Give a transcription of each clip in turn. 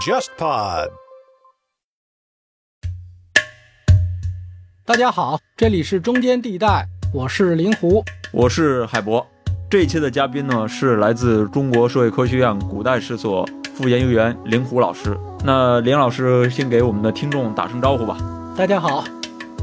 JustPod。大家好，这里是中间地带，我是林湖，我是海博。这一期的嘉宾呢是来自中国社会科学院古代史所副研究员林湖老师。那林老师先给我们的听众打声招呼吧。大家好。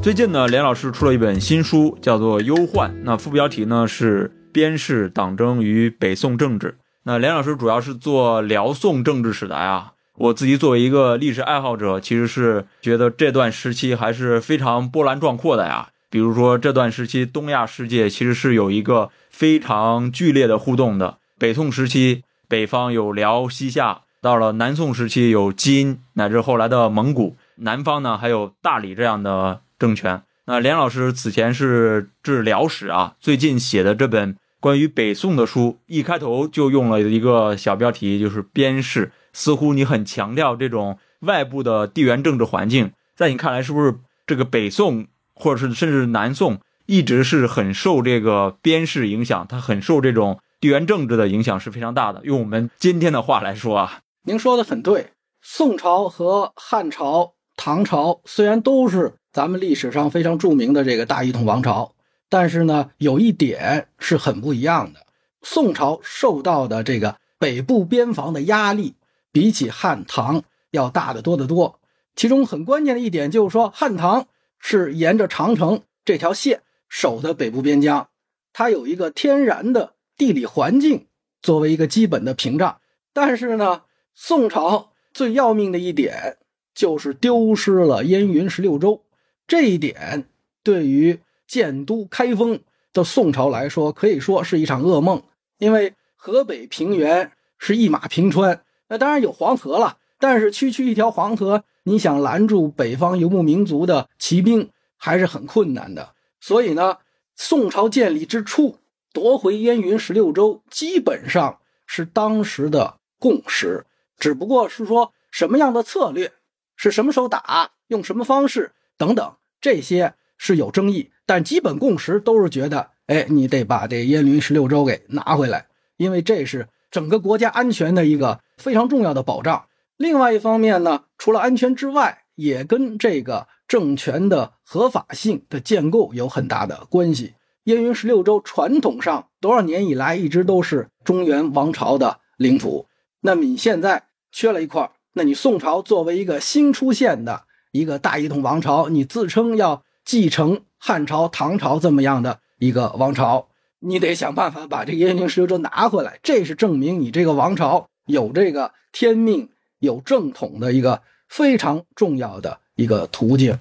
最近呢，林老师出了一本新书，叫做《忧患》，那副标题呢是“边氏党争与北宋政治”。那连老师主要是做辽宋政治史的呀。我自己作为一个历史爱好者，其实是觉得这段时期还是非常波澜壮阔的呀。比如说这段时期，东亚世界其实是有一个非常剧烈的互动的。北宋时期，北方有辽、西夏；到了南宋时期，有金乃至后来的蒙古；南方呢，还有大理这样的政权。那连老师此前是治辽史啊，最近写的这本关于北宋的书，一开头就用了一个小标题，就是“边氏”。似乎你很强调这种外部的地缘政治环境，在你看来，是不是这个北宋或者是甚至南宋一直是很受这个边氏影响？它很受这种地缘政治的影响是非常大的。用我们今天的话来说啊，您说的很对。宋朝和汉朝、唐朝虽然都是咱们历史上非常著名的这个大一统王朝，但是呢，有一点是很不一样的。宋朝受到的这个北部边防的压力。比起汉唐要大得多得多，其中很关键的一点就是说，汉唐是沿着长城这条线守的北部边疆，它有一个天然的地理环境作为一个基本的屏障。但是呢，宋朝最要命的一点就是丢失了燕云十六州，这一点对于建都开封的宋朝来说，可以说是一场噩梦，因为河北平原是一马平川。那当然有黄河了，但是区区一条黄河，你想拦住北方游牧民族的骑兵还是很困难的。所以呢，宋朝建立之初，夺回燕云十六州，基本上是当时的共识，只不过是说什么样的策略，是什么时候打，用什么方式等等，这些是有争议，但基本共识都是觉得，哎，你得把这燕云十六州给拿回来，因为这是整个国家安全的一个。非常重要的保障。另外一方面呢，除了安全之外，也跟这个政权的合法性的建构有很大的关系。燕云十六州传统上多少年以来一直都是中原王朝的领土，那么你现在缺了一块，那你宋朝作为一个新出现的一个大一统王朝，你自称要继承汉朝、唐朝这么样的一个王朝，你得想办法把这个燕京十六州拿回来，这是证明你这个王朝。有这个天命、有正统的一个非常重要的一个途径，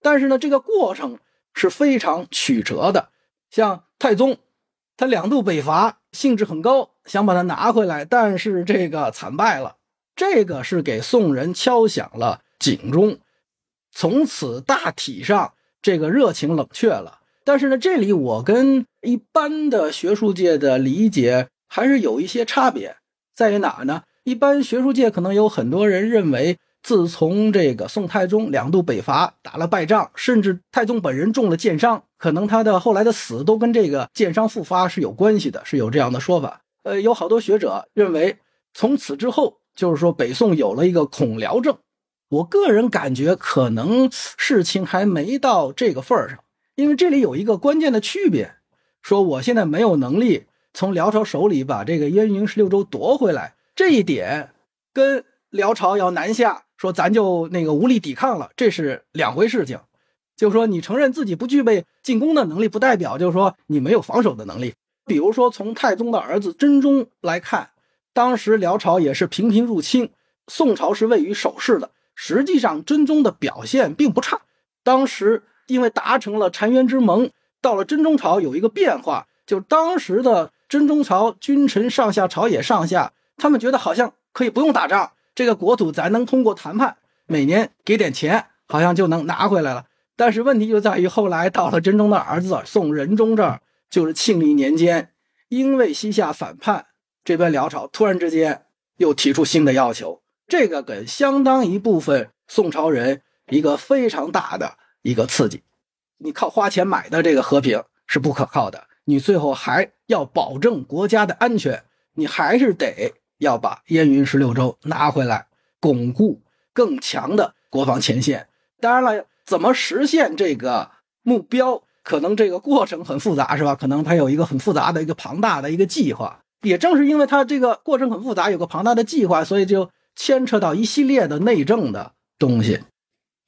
但是呢，这个过程是非常曲折的。像太宗，他两度北伐，兴致很高，想把它拿回来，但是这个惨败了，这个是给宋人敲响了警钟，从此大体上这个热情冷却了。但是呢，这里我跟一般的学术界的理解还是有一些差别。在于哪呢？一般学术界可能有很多人认为，自从这个宋太宗两度北伐打了败仗，甚至太宗本人中了箭伤，可能他的后来的死都跟这个箭伤复发是有关系的，是有这样的说法。呃，有好多学者认为，从此之后就是说北宋有了一个恐辽症。我个人感觉，可能事情还没到这个份儿上，因为这里有一个关键的区别，说我现在没有能力。从辽朝手里把这个燕云十六州夺回来，这一点跟辽朝要南下，说咱就那个无力抵抗了，这是两回事情。就是说，你承认自己不具备进攻的能力，不代表就是说你没有防守的能力。比如说，从太宗的儿子真宗来看，当时辽朝也是频频入侵，宋朝是位于守势的。实际上，真宗的表现并不差。当时因为达成了澶渊之盟，到了真宗朝有一个变化，就当时的。真宗朝君臣上下朝野上下，他们觉得好像可以不用打仗，这个国土咱能通过谈判，每年给点钱，好像就能拿回来了。但是问题就在于后来到了真宗的儿子宋仁宗这儿，就是庆历年间，因为西夏反叛，这边辽朝突然之间又提出新的要求，这个给相当一部分宋朝人一个非常大的一个刺激。你靠花钱买的这个和平是不可靠的。你最后还要保证国家的安全，你还是得要把燕云十六州拿回来，巩固更强的国防前线。当然了，怎么实现这个目标，可能这个过程很复杂，是吧？可能它有一个很复杂的一个庞大的一个计划。也正是因为它这个过程很复杂，有个庞大的计划，所以就牵扯到一系列的内政的东西。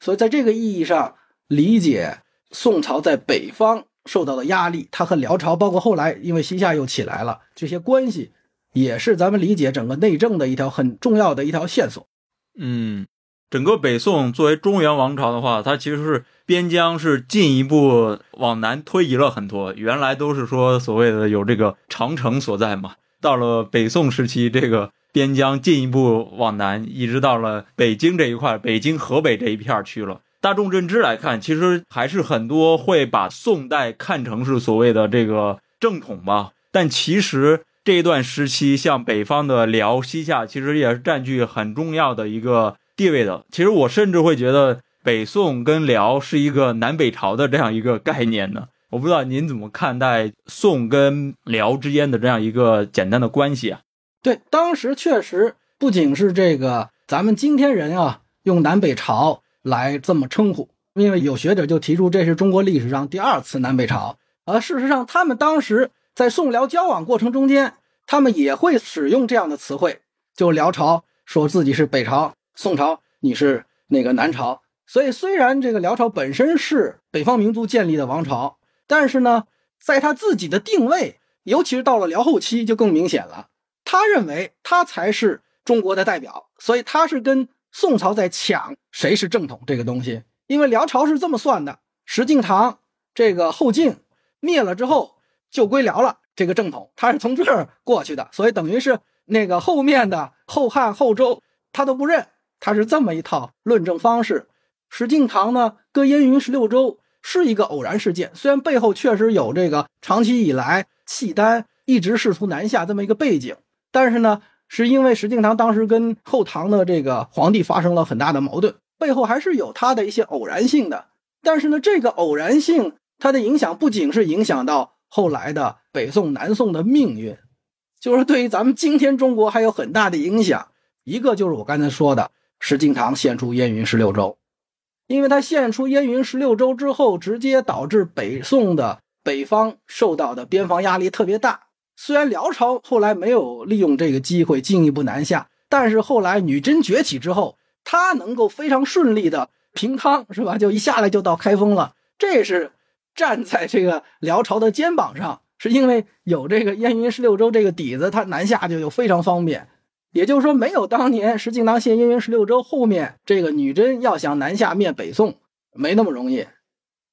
所以在这个意义上理解宋朝在北方受到的压力，它和辽朝，包括后来因为西夏又起来了，这些关系也是咱们理解整个内政的一条很重要的一条线索。嗯，整个北宋作为中原王朝的话，它其实是边疆是进一步往南推移了很多。原来都是说所谓的有这个长城所在嘛。到了北宋时期，这个边疆进一步往南，一直到了北京这一块，北京、河北这一片去了。大众认知来看，其实还是很多会把宋代看成是所谓的这个正统吧。但其实这一段时期，像北方的辽、西夏，其实也是占据很重要的一个地位的。其实我甚至会觉得，北宋跟辽是一个南北朝的这样一个概念呢。我不知道您怎么看待宋跟辽之间的这样一个简单的关系啊？对，当时确实不仅是这个，咱们今天人啊用南北朝来这么称呼，因为有学者就提出这是中国历史上第二次南北朝。而事实上，他们当时在宋辽交往过程中间，他们也会使用这样的词汇，就辽朝说自己是北朝，宋朝你是那个南朝。所以，虽然这个辽朝本身是北方民族建立的王朝。但是呢，在他自己的定位，尤其是到了辽后期，就更明显了。他认为他才是中国的代表，所以他是跟宋朝在抢谁是正统这个东西。因为辽朝是这么算的：石敬瑭这个后晋灭了之后，就归辽了，这个正统他是从这儿过去的，所以等于是那个后面的后汉、后周他都不认，他是这么一套论证方式。石敬瑭呢，割燕云十六州。是一个偶然事件，虽然背后确实有这个长期以来契丹一直试图南下这么一个背景，但是呢，是因为石敬瑭当时跟后唐的这个皇帝发生了很大的矛盾，背后还是有他的一些偶然性的。但是呢，这个偶然性它的影响不仅是影响到后来的北宋、南宋的命运，就是对于咱们今天中国还有很大的影响。一个就是我刚才说的，石敬瑭献出燕云十六州。因为他献出燕云十六州之后，直接导致北宋的北方受到的边防压力特别大。虽然辽朝后来没有利用这个机会进一步南下，但是后来女真崛起之后，他能够非常顺利的平汤，是吧？就一下来就到开封了。这是站在这个辽朝的肩膀上，是因为有这个燕云十六州这个底子，他南下就就非常方便。也就是说，没有当年石敬瑭献燕云十六州，后面这个女真要想南下灭北宋，没那么容易。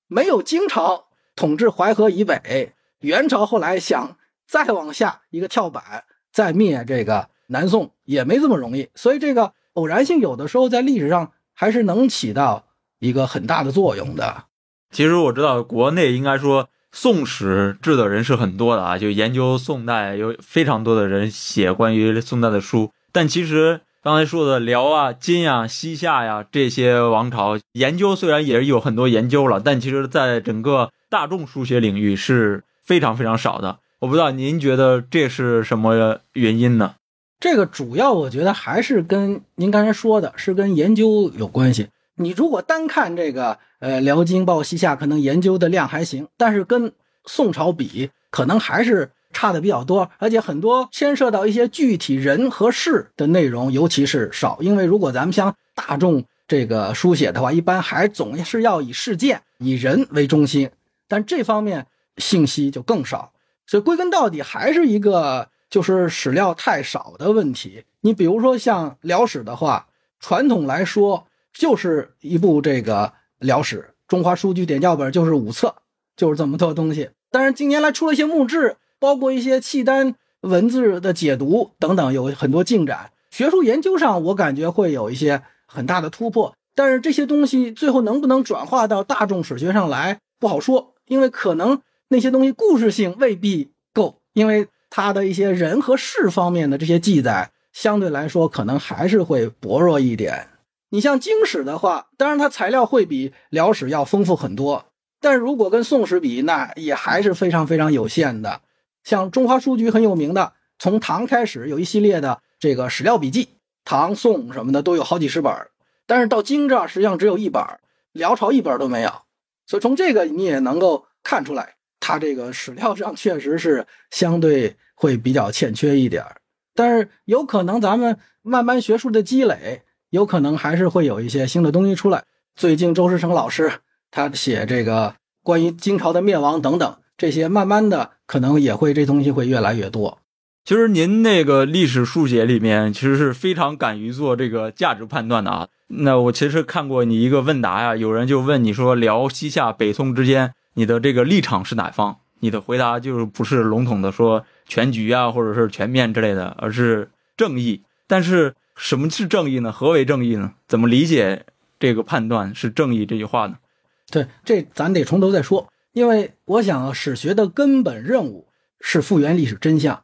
没有金朝统治淮河以北，元朝后来想再往下一个跳板，再灭这个南宋，也没这么容易。所以，这个偶然性有的时候在历史上还是能起到一个很大的作用的。其实我知道，国内应该说宋史志的人是很多的啊，就研究宋代有非常多的人写关于宋代的书。但其实刚才说的辽啊、金啊、西夏呀这些王朝，研究虽然也是有很多研究了，但其实在整个大众书写领域是非常非常少的。我不知道您觉得这是什么原因呢？这个主要我觉得还是跟您刚才说的是跟研究有关系。你如果单看这个呃辽金报西夏，可能研究的量还行，但是跟宋朝比，可能还是。差的比较多，而且很多牵涉到一些具体人和事的内容，尤其是少。因为如果咱们像大众这个书写的话，一般还总是要以事件、以人为中心，但这方面信息就更少。所以归根到底还是一个就是史料太少的问题。你比如说像辽史的话，传统来说就是一部这个辽史，中华书局点校本就是五册，就是这么多东西。但是近年来出了一些墓志。包括一些契丹文字的解读等等，有很多进展。学术研究上，我感觉会有一些很大的突破。但是这些东西最后能不能转化到大众史学上来，不好说。因为可能那些东西故事性未必够，因为它的一些人和事方面的这些记载，相对来说可能还是会薄弱一点。你像经史的话，当然它材料会比辽史要丰富很多，但如果跟宋史比，那也还是非常非常有限的。像中华书局很有名的从唐开始有一系列的这个史料笔记，唐宋什么的都有好几十本，但是到京这儿实际上只有一本，辽朝一本都没有。所以从这个你也能够看出来，他这个史料上确实是相对会比较欠缺一点但是有可能咱们慢慢学术的积累，有可能还是会有一些新的东西出来。最近周世成老师他写这个关于金朝的灭亡等等这些，慢慢的可能也会这东西会越来越多。其实您那个历史书写里面，其实是非常敢于做这个价值判断的啊。那我其实看过你一个问答呀，有人就问你说辽西夏北宋之间，你的这个立场是哪方？你的回答就是不是笼统的说全局啊，或者是全面之类的，而是正义。但是什么是正义呢？何为正义呢？怎么理解这个判断是正义这句话呢？对，这咱得从头再说，因为我想史学的根本任务是复原历史真相。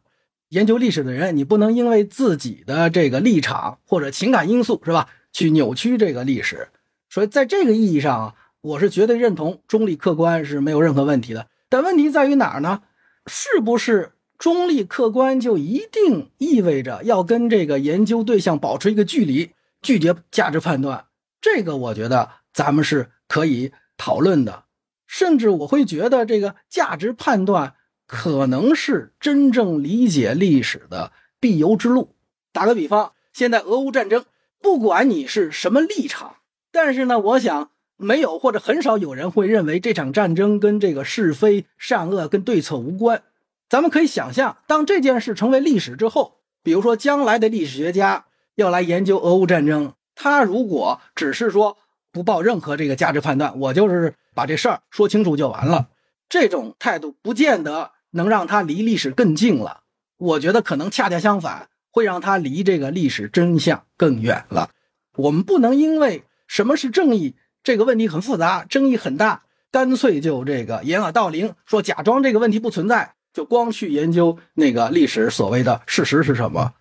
研究历史的人，你不能因为自己的这个立场或者情感因素，是吧，去扭曲这个历史。所以在这个意义上，我是绝对认同中立客观是没有任何问题的。但问题在于哪儿呢？是不是中立客观就一定意味着要跟这个研究对象保持一个距离，拒绝价值判断？这个我觉得咱们是可以讨论的。甚至我会觉得这个价值判断可能是真正理解历史的必由之路。打个比方，现在俄乌战争，不管你是什么立场，但是呢，我想。没有或者很少有人会认为这场战争跟这个是非善恶跟对策无关。咱们可以想象，当这件事成为历史之后，比如说将来的历史学家要来研究俄乌战争，他如果只是说不抱任何这个价值判断，我就是把这事儿说清楚就完了，这种态度不见得能让他离历史更近了。我觉得可能恰恰相反，会让他离这个历史真相更远了。我们不能因为什么是正义。这个问题很复杂，争议很大，干脆就这个掩耳盗铃，说假装这个问题不存在，就光去研究那个历史所谓的事实是什么，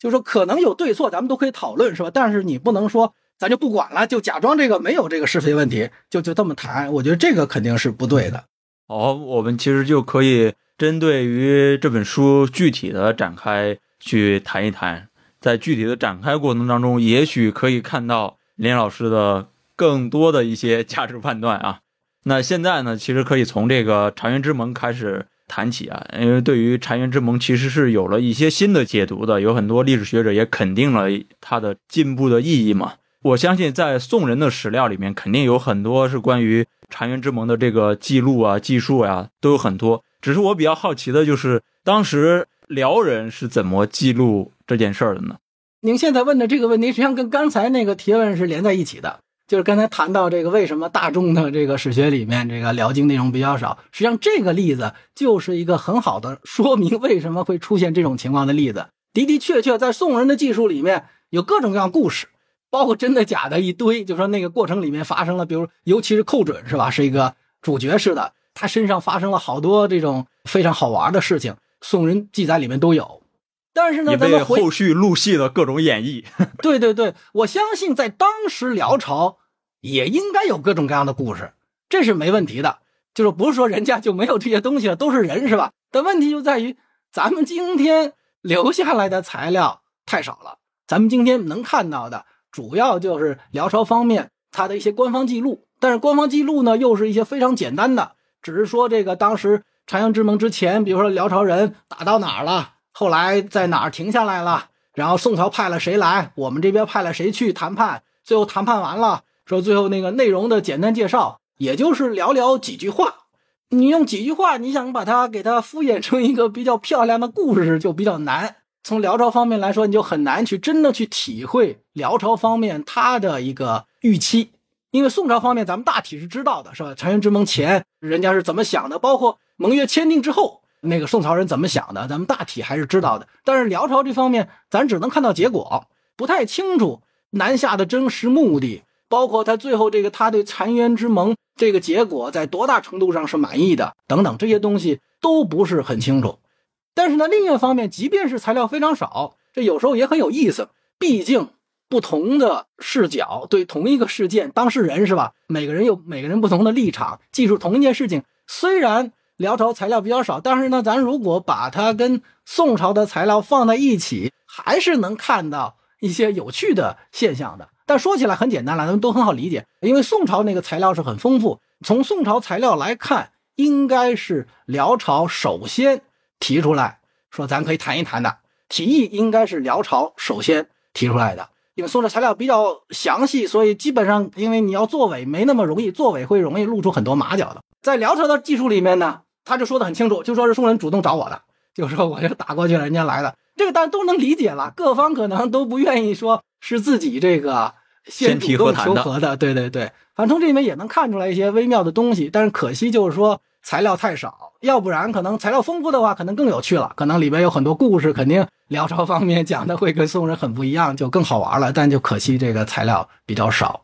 就说可能有对错，咱们都可以讨论，是吧？但是你不能说咱就不管了，就假装这个没有这个是非问题，就就这么谈，我觉得这个肯定是不对的。好，我们其实就可以针对于这本书具体的展开去谈一谈，在具体的展开过程当中，也许可以看到林老师的。更多的一些价值判断啊，那现在呢，其实可以从这个澶渊之盟开始谈起啊，因为对于澶渊之盟其实是有了一些新的解读的，有很多历史学者也肯定了它的进步的意义嘛。我相信在宋人的史料里面，肯定有很多是关于澶渊之盟的这个记录啊、记述呀，都有很多。只是我比较好奇的就是，当时辽人是怎么记录这件事儿的呢？您现在问的这个问题，实际上跟刚才那个提问是连在一起的。就是刚才谈到这个，为什么大众的这个史学里面这个辽经内容比较少？实际上，这个例子就是一个很好的说明为什么会出现这种情况的例子。的的确确，在宋人的技术里面有各种各样故事，包括真的假的一堆。就说那个过程里面发生了，比如尤其是寇准是吧，是一个主角似的，他身上发生了好多这种非常好玩的事情，宋人记载里面都有。但是呢，咱们后续录戏的各种演绎，对对对，我相信在当时辽朝也应该有各种各样的故事，这是没问题的。就是不是说人家就没有这些东西了，都是人是吧？但问题就在于咱们今天留下来的材料太少了，咱们今天能看到的主要就是辽朝方面它的一些官方记录，但是官方记录呢又是一些非常简单的，只是说这个当时澶渊之盟之前，比如说辽朝人打到哪儿了。后来在哪儿停下来了？然后宋朝派了谁来？我们这边派了谁去谈判？最后谈判完了，说最后那个内容的简单介绍，也就是寥寥几句话。你用几句话，你想把它给它敷衍成一个比较漂亮的故事，就比较难。从辽朝方面来说，你就很难去真的去体会辽朝方面他的一个预期，因为宋朝方面咱们大体是知道的，是吧？澶渊之盟前人家是怎么想的，包括盟约签订之后。那个宋朝人怎么想的，咱们大体还是知道的。但是辽朝这方面，咱只能看到结果，不太清楚南下的真实目的，包括他最后这个他对澶渊之盟这个结果在多大程度上是满意的等等这些东西都不是很清楚。但是呢，另一方面，即便是材料非常少，这有时候也很有意思。毕竟不同的视角对同一个事件，当事人是吧？每个人有每个人不同的立场，记住同一件事情，虽然。辽朝材料比较少，但是呢，咱如果把它跟宋朝的材料放在一起，还是能看到一些有趣的现象的。但说起来很简单了，咱们都很好理解，因为宋朝那个材料是很丰富。从宋朝材料来看，应该是辽朝首先提出来说，咱可以谈一谈的提议，应该是辽朝首先提出来的。因为宋朝材料比较详细，所以基本上，因为你要作伪没那么容易，作伪会容易露出很多马脚的。在辽朝的技术里面呢，他就说的很清楚，就说是宋人主动找我的，就说我就打过去了，人家来的，这个大家都能理解了。各方可能都不愿意说是自己这个先主动求和的，对对对。反正从这里面也能看出来一些微妙的东西，但是可惜就是说材料太少，要不然可能材料丰富的话，可能更有趣了，可能里面有很多故事，肯定。辽朝方面讲的会跟宋人很不一样，就更好玩了。但就可惜这个材料比较少，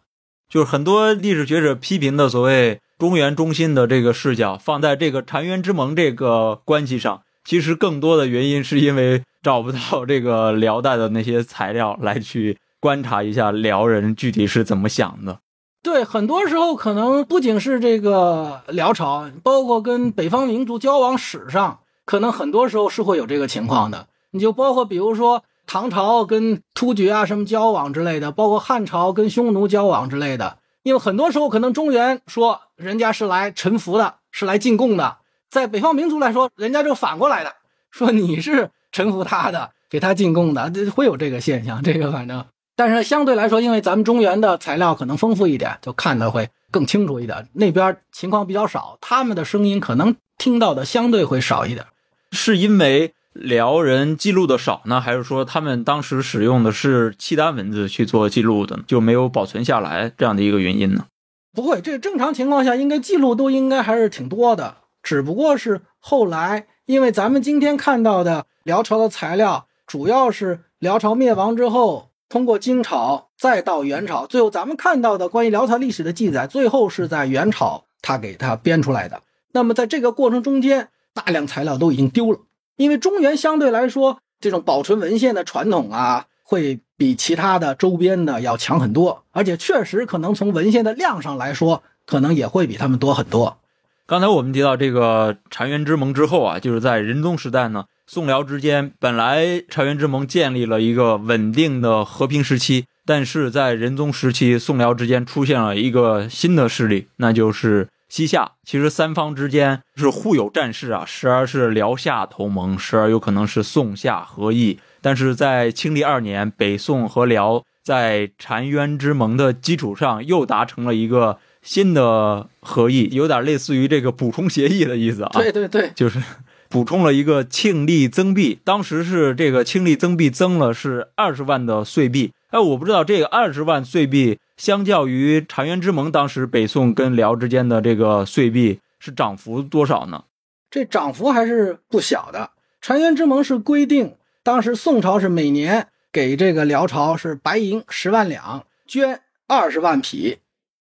就是很多历史学者批评的所谓中原中心的这个视角放在这个澶渊之盟这个关系上，其实更多的原因是因为找不到这个辽代的那些材料来去观察一下辽人具体是怎么想的。对，很多时候可能不仅是这个辽朝，包括跟北方民族交往史上，可能很多时候是会有这个情况的。你就包括比如说唐朝跟突厥啊什么交往之类的，包括汉朝跟匈奴交往之类的，因为很多时候可能中原说人家是来臣服的，是来进贡的，在北方民族来说，人家就反过来的，说你是臣服他的，给他进贡的，会有这个现象。这个反正，但是相对来说，因为咱们中原的材料可能丰富一点，就看的会更清楚一点。那边情况比较少，他们的声音可能听到的相对会少一点，是因为。辽人记录的少呢，还是说他们当时使用的是契丹文字去做记录的，就没有保存下来这样的一个原因呢？不会，这正常情况下应该记录都应该还是挺多的，只不过是后来，因为咱们今天看到的辽朝的材料，主要是辽朝灭亡之后，通过金朝再到元朝，最后咱们看到的关于辽朝历史的记载，最后是在元朝他给他编出来的。那么在这个过程中间，大量材料都已经丢了。因为中原相对来说，这种保存文献的传统啊，会比其他的周边的要强很多，而且确实可能从文献的量上来说，可能也会比他们多很多。刚才我们提到这个澶渊之盟之后啊，就是在仁宗时代呢，宋辽之间本来澶渊之盟建立了一个稳定的和平时期，但是在仁宗时期，宋辽之间出现了一个新的势力，那就是。西夏其实三方之间是互有战事啊，时而是辽夏同盟，时而有可能是宋夏合议。但是在庆历二年，北宋和辽在澶渊之盟的基础上又达成了一个新的合议，有点类似于这个补充协议的意思啊。对对对，就是补充了一个庆历增币，当时是这个庆历增币增了是二十万的岁币。哎，我不知道这个二十万岁币。相较于澶渊之盟，当时北宋跟辽之间的这个岁币是涨幅多少呢？这涨幅还是不小的。澶渊之盟是规定，当时宋朝是每年给这个辽朝是白银十万两，捐二十万匹，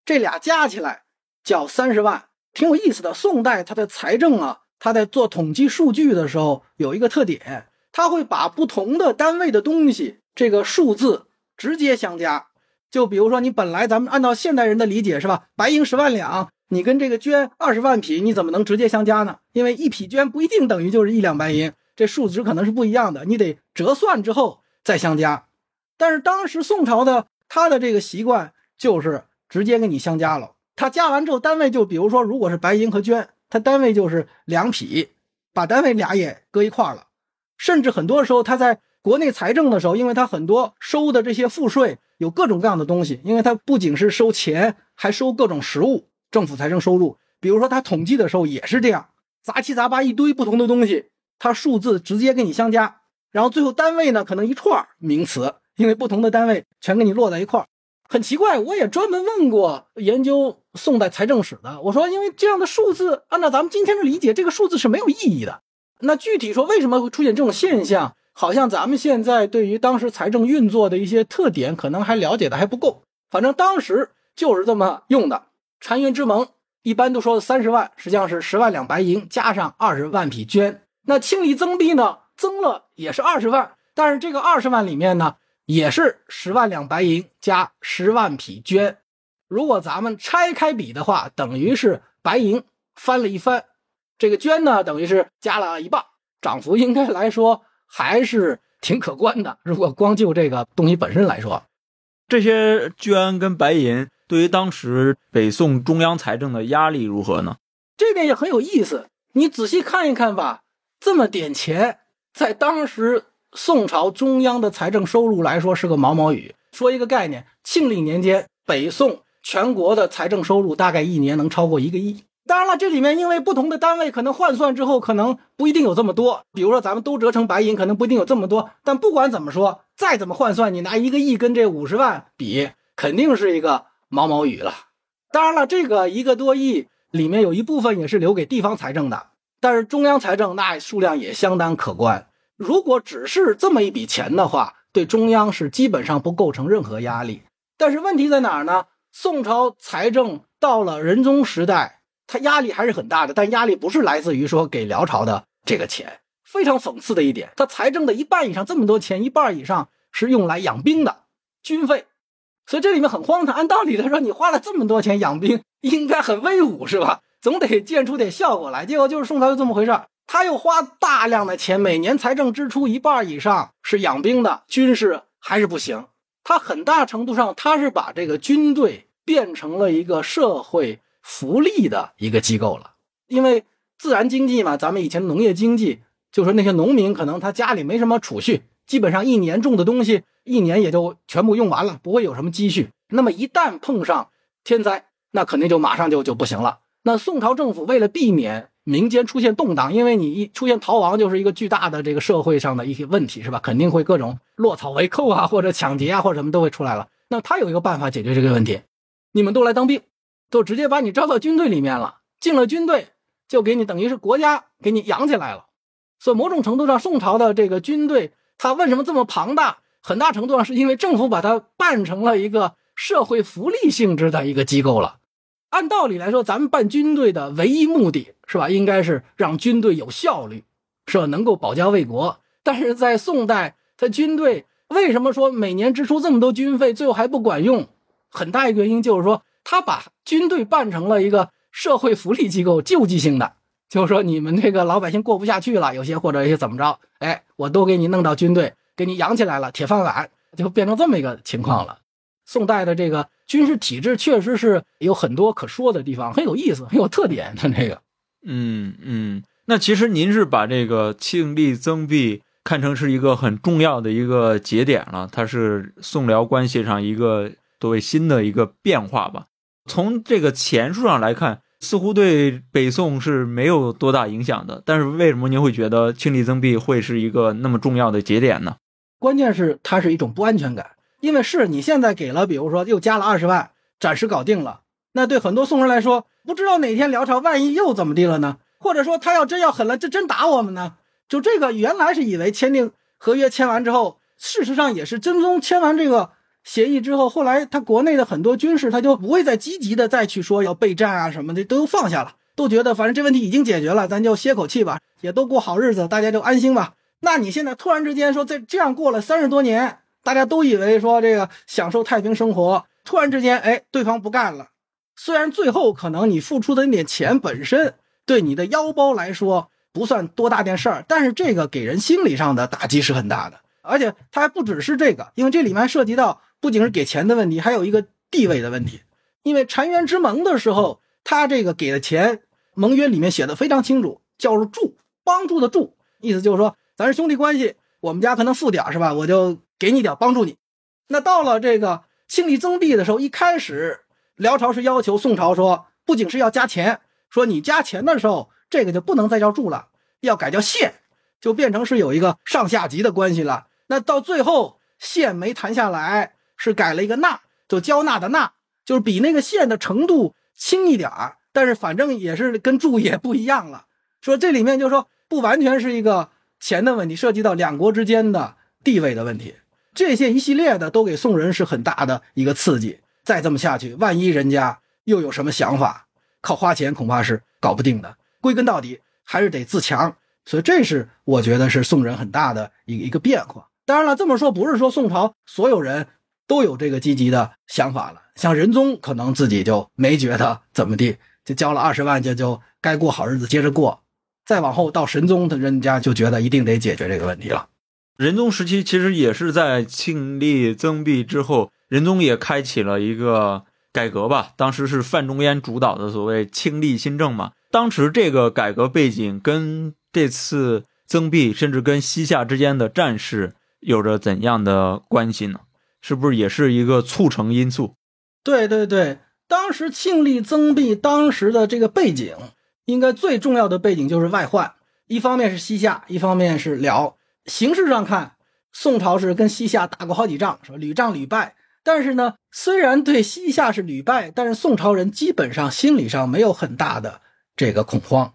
这俩加起来叫三十万，挺有意思的。宋代它的财政啊，它在做统计数据的时候有一个特点，它会把不同的单位的东西这个数字直接相加。就比如说，你本来咱们按照现代人的理解是吧？白银十万两，你跟这个绢二十万匹，你怎么能直接相加呢？因为一匹绢不一定等于就是一两白银，这数值可能是不一样的，你得折算之后再相加。但是当时宋朝的他的这个习惯就是直接给你相加了，他加完之后单位就比如说，如果是白银和绢，他单位就是两匹，把单位俩也搁一块了。甚至很多时候他在国内财政的时候，因为他很多收的这些赋税。有各种各样的东西，因为它不仅是收钱，还收各种实物，政府财政收入。比如说，他统计的时候也是这样，杂七杂八一堆不同的东西，它数字直接给你相加，然后最后单位呢可能一串名词，因为不同的单位全给你落在一块儿，很奇怪。我也专门问过研究宋代财政史的，我说，因为这样的数字，按照咱们今天的理解，这个数字是没有意义的。那具体说为什么会出现这种现象？好像咱们现在对于当时财政运作的一些特点，可能还了解的还不够。反正当时就是这么用的。澶渊之盟一般都说三十万，实际上是十万两白银加上二十万匹绢。那清理增币呢，增了也是二十万，但是这个二十万里面呢，也是十万两白银加十万匹绢。如果咱们拆开比的话，等于是白银翻了一番，这个绢呢，等于是加了一半，涨幅应该来说还是挺可观的。如果光就这个东西本身来说，这些绢跟白银对于当时北宋中央财政的压力如何呢？这点也很有意思。你仔细看一看吧，这么点钱，在当时宋朝中央的财政收入来说是个毛毛雨。说一个概念，庆历年间，北宋全国的财政收入大概一年能超过一个亿。当然了，这里面因为不同的单位可能换算之后，可能不一定有这么多。比如说咱们都折成白银，可能不一定有这么多。但不管怎么说，再怎么换算，你拿一个亿跟这五十万比，肯定是一个毛毛雨了。当然了，这个一个多亿里面有一部分也是留给地方财政的，但是中央财政那数量也相当可观。如果只是这么一笔钱的话，对中央是基本上不构成任何压力。但是问题在哪儿呢？宋朝财政到了仁宗时代。他压力还是很大的，但压力不是来自于说给辽朝的这个钱。非常讽刺的一点，他财政的一半以上这么多钱，一半以上是用来养兵的军费，所以这里面很荒唐。按道理来说，你花了这么多钱养兵，应该很威武是吧？总得见出点效果来。结果就是宋朝就这么回事他又花大量的钱，每年财政支出一半以上是养兵的军事，还是不行。他很大程度上，他是把这个军队变成了一个社会。福利的一个机构了，因为自然经济嘛，咱们以前农业经济就说那些农民可能他家里没什么储蓄，基本上一年种的东西一年也就全部用完了，不会有什么积蓄。那么一旦碰上天灾，那肯定就马上就就不行了。那宋朝政府为了避免民间出现动荡，因为你一出现逃亡就是一个巨大的这个社会上的一些问题，是吧？肯定会各种落草为寇啊，或者抢劫啊，或者什么都会出来了。那他有一个办法解决这个问题，你们都来当兵。就直接把你招到军队里面了，进了军队就给你等于是国家给你养起来了。所以某种程度上，宋朝的这个军队它为什么这么庞大？很大程度上是因为政府把它办成了一个社会福利性质的一个机构了。按道理来说，咱们办军队的唯一目的是吧，应该是让军队有效率，是吧？能够保家卫国。但是在宋代，他军队为什么说每年支出这么多军费，最后还不管用？很大一个原因就是说。他把军队办成了一个社会福利机构，救济性的，就是说你们这个老百姓过不下去了，有些或者一些怎么着，哎，我都给你弄到军队，给你养起来了，铁饭碗，就变成这么一个情况了。宋代的这个军事体制确实是有很多可说的地方，很有意思，很有特点。的这个，嗯嗯，那其实您是把这个庆历增币看成是一个很重要的一个节点了，它是宋辽关系上一个作为新的一个变化吧。从这个钱数上来看，似乎对北宋是没有多大影响的。但是为什么您会觉得庆历增币会是一个那么重要的节点呢？关键是它是一种不安全感，因为是你现在给了，比如说又加了二十万，暂时搞定了。那对很多宋人来说，不知道哪天辽朝万一又怎么地了呢？或者说他要真要狠了，这真打我们呢？就这个原来是以为签订合约签完之后，事实上也是真宗签完这个。协议之后，后来他国内的很多军事，他就不会再积极的再去说要备战啊什么的，都放下了，都觉得反正这问题已经解决了，咱就歇口气吧，也都过好日子，大家就安心吧。那你现在突然之间说在这样过了三十多年，大家都以为说这个享受太平生活，突然之间，哎，对方不干了。虽然最后可能你付出的那点钱本身对你的腰包来说不算多大件事儿，但是这个给人心理上的打击是很大的，而且它还不只是这个，因为这里面涉及到。不仅是给钱的问题，还有一个地位的问题。因为澶渊之盟的时候，他这个给的钱，盟约里面写的非常清楚，叫做助，帮助的助，意思就是说咱是兄弟关系，我们家可能富点是吧？我就给你点帮助你。那到了这个庆历增币的时候，一开始辽朝是要求宋朝说，不仅是要加钱，说你加钱的时候，这个就不能再叫助了，要改叫县，就变成是有一个上下级的关系了。那到最后县没谈下来。是改了一个纳，就交纳的纳，就是比那个县的程度轻一点儿，但是反正也是跟注也不一样了。说这里面就说不完全是一个钱的问题，涉及到两国之间的地位的问题，这些一系列的都给宋人是很大的一个刺激。再这么下去，万一人家又有什么想法，靠花钱恐怕是搞不定的。归根到底还是得自强，所以这是我觉得是宋人很大的一一个变化。当然了，这么说不是说宋朝所有人。都有这个积极的想法了，像仁宗可能自己就没觉得怎么地，就交了二十万就就该过好日子接着过。再往后到神宗，他人家就觉得一定得解决这个问题了。仁宗时期其实也是在庆历增弼之后，仁宗也开启了一个改革吧。当时是范仲淹主导的所谓庆历新政嘛。当时这个改革背景跟这次增弼，甚至跟西夏之间的战事有着怎样的关系呢？是不是也是一个促成因素？对对对，当时庆历增币当时的这个背景。应该最重要的背景就是外患，一方面是西夏，一方面是辽。形势上看，宋朝是跟西夏打过好几仗，是？屡战屡败。但是呢，虽然对西夏是屡败，但是宋朝人基本上心理上没有很大的这个恐慌。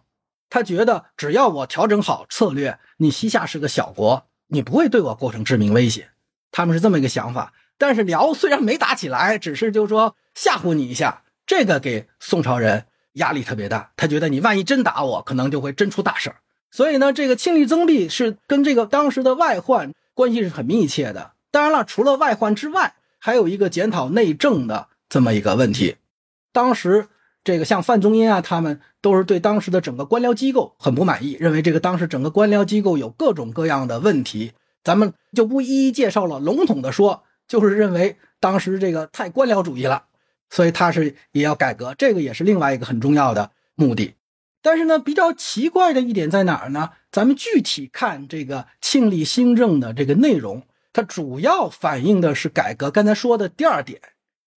他觉得只要我调整好策略，你西夏是个小国，你不会对我构成致命威胁。他们是这么一个想法。但是辽虽然没打起来，只是就说吓唬你一下，这个给宋朝人。压力特别大，他觉得你万一真打我，可能就会真出大事儿。所以呢，这个庆历增弼是跟这个当时的外患关系是很密切的。当然了，除了外患之外，还有一个检讨内政的这么一个问题。当时这个像范仲淹啊，他们都是对当时的整个官僚机构很不满意，认为这个当时整个官僚机构有各种各样的问题。咱们就不一一介绍了，笼统的说，就是认为当时这个太官僚主义了。所以他是也要改革，这个也是另外一个很重要的目的。但是呢，比较奇怪的一点在哪儿呢？咱们具体看这个庆历新政的这个内容，它主要反映的是改革。刚才说的第二点，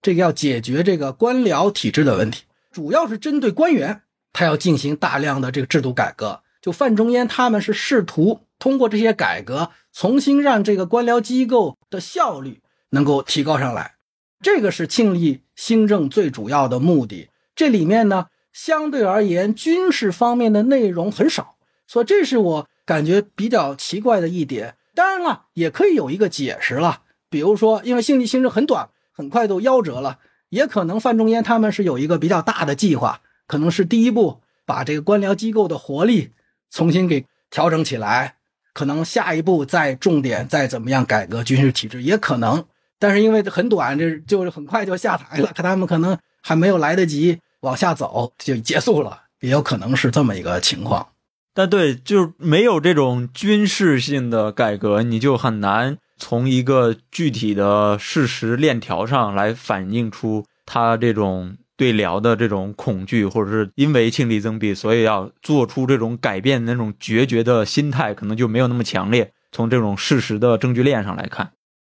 这个要解决这个官僚体制的问题，主要是针对官员，他要进行大量的这个制度改革。就范仲淹他们是试图通过这些改革，重新让这个官僚机构的效率能够提高上来。这个是庆历新政最主要的目的。这里面呢，相对而言，军事方面的内容很少，所以这是我感觉比较奇怪的一点。当然了，也可以有一个解释了，比如说，因为庆历新政很短，很快都夭折了，也可能范仲淹他们是有一个比较大的计划，可能是第一步把这个官僚机构的活力重新给调整起来，可能下一步再重点再怎么样改革军事体制，也可能。但是因为很短，这就是很快就下台了，可他们可能还没有来得及往下走就结束了，也有可能是这么一个情况。但对，就是没有这种军事性的改革，你就很难从一个具体的事实链条上来反映出他这种对辽的这种恐惧，或者是因为庆历增弼，所以要做出这种改变的那种决绝的心态，可能就没有那么强烈。从这种事实的证据链上来看。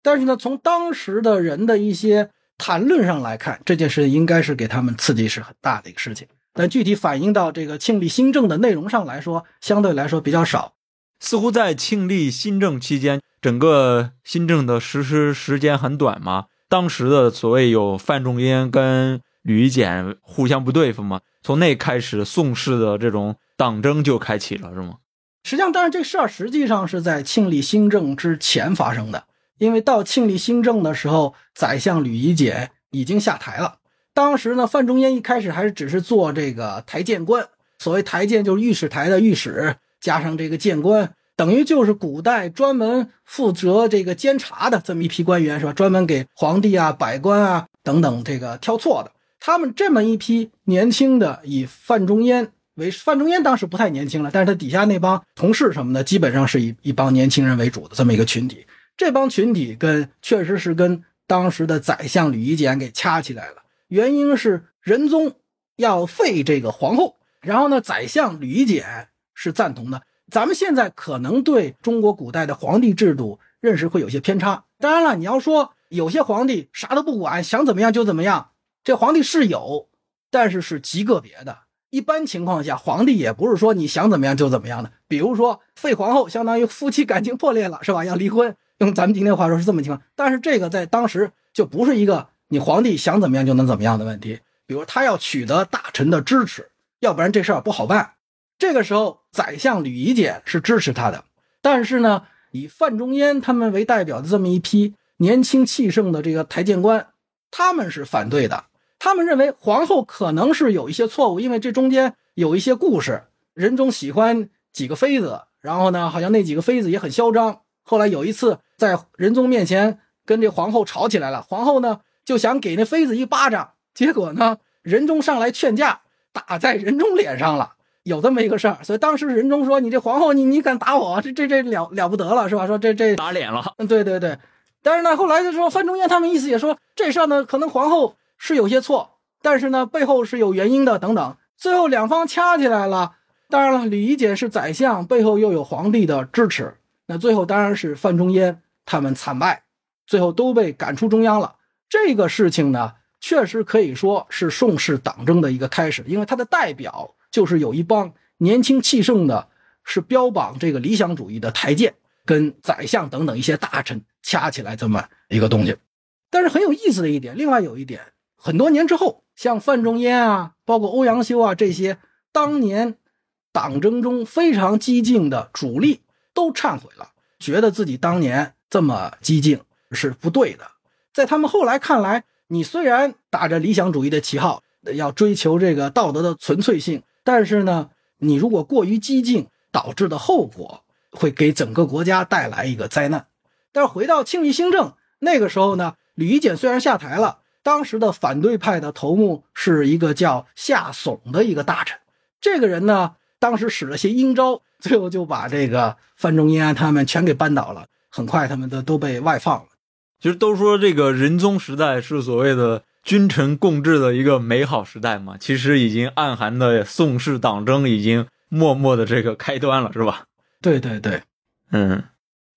但是呢，从当时的人的一些谈论上来看，这件事应该是给他们刺激是很大的一个事情。但具体反映到这个庆历新政的内容上来说，相对来说比较少。似乎在庆历新政期间，整个新政的实施时间很短嘛。当时的所谓有范仲淹跟吕夷简互相不对付嘛，从那开始，宋氏的这种党争就开启了，是吗？实际上，当然这事儿实际上是在庆历新政之前发生的。因为到庆历新政的时候，宰相吕夷简已经下台了。当时呢，范仲淹一开始还是只是做这个台谏官。所谓台谏，就是御史台的御史，加上这个谏官，等于就是古代专门负责这个监察的这么一批官员，是吧？专门给皇帝啊、百官啊等等这个挑错的。他们这么一批年轻的，以范仲淹为范仲淹当时不太年轻了，但是他底下那帮同事什么的，基本上是以一帮年轻人为主的这么一个群体。这帮群体跟确实是跟当时的宰相吕夷简给掐起来了，原因是仁宗要废这个皇后，然后呢，宰相吕夷简是赞同的。咱们现在可能对中国古代的皇帝制度认识会有些偏差。当然了，你要说有些皇帝啥都不管，想怎么样就怎么样，这皇帝是有，但是是极个别的。一般情况下，皇帝也不是说你想怎么样就怎么样的。比如说废皇后，相当于夫妻感情破裂了，是吧？要离婚。用咱们今天话说是这么情况，但是这个在当时就不是一个你皇帝想怎么样就能怎么样的问题。比如他要取得大臣的支持，要不然这事儿不好办。这个时候，宰相吕夷简是支持他的，但是呢，以范仲淹他们为代表的这么一批年轻气盛的这个台谏官，他们是反对的。他们认为皇后可能是有一些错误，因为这中间有一些故事。仁宗喜欢几个妃子，然后呢，好像那几个妃子也很嚣张。后来有一次在仁宗面前跟这皇后吵起来了，皇后呢就想给那妃子一巴掌，结果呢仁宗上来劝架，打在仁宗脸上了。有这么一个事儿，所以当时仁宗说：“你这皇后，你你敢打我，这这这了了不得了，是吧？”说这这打脸了。嗯，对对对。但是呢，后来就说范仲淹他们意思也说这事儿呢，可能皇后是有些错，但是呢背后是有原因的等等。最后两方掐起来了。当然了，吕夷简是宰相，背后又有皇帝的支持。那最后当然是范仲淹他们惨败，最后都被赶出中央了。这个事情呢，确实可以说是宋氏党争的一个开始，因为他的代表就是有一帮年轻气盛的，是标榜这个理想主义的台谏，跟宰相等等一些大臣掐起来这么一个东西。但是很有意思的一点，另外有一点，很多年之后，像范仲淹啊，包括欧阳修啊这些当年。党争中非常激进的主力都忏悔了，觉得自己当年这么激进是不对的。在他们后来看来，你虽然打着理想主义的旗号，要追求这个道德的纯粹性，但是呢，你如果过于激进，导致的后果会给整个国家带来一个灾难。但是回到庆历新政那个时候呢，吕夷简虽然下台了，当时的反对派的头目是一个叫夏竦的一个大臣，这个人呢。当时使了些阴招，最后就把这个范仲淹他们全给扳倒了。很快，他们的都被外放了。其实都说这个仁宗时代是所谓的君臣共治的一个美好时代嘛，其实已经暗含的宋氏党争已经默默的这个开端了，是吧？对对对，嗯。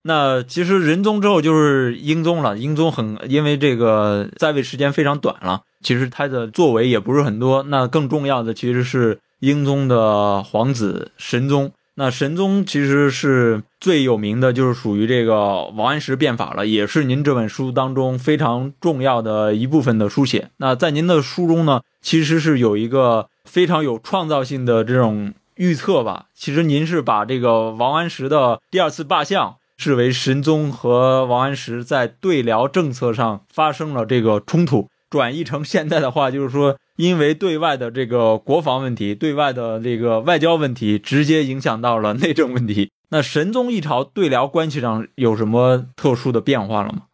那其实仁宗之后就是英宗了，英宗很因为这个在位时间非常短了，其实他的作为也不是很多。那更重要的其实是。英宗的皇子神宗，那神宗其实是最有名的，就是属于这个王安石变法了，也是您这本书当中非常重要的一部分的书写。那在您的书中呢，其实是有一个非常有创造性的这种预测吧？其实您是把这个王安石的第二次罢相视为神宗和王安石在对辽政策上发生了这个冲突，转译成现在的话就是说。因为对外的这个国防问题，对外的这个外交问题，直接影响到了内政问题。那神宗一朝对辽关系上有什么特殊的变化了吗？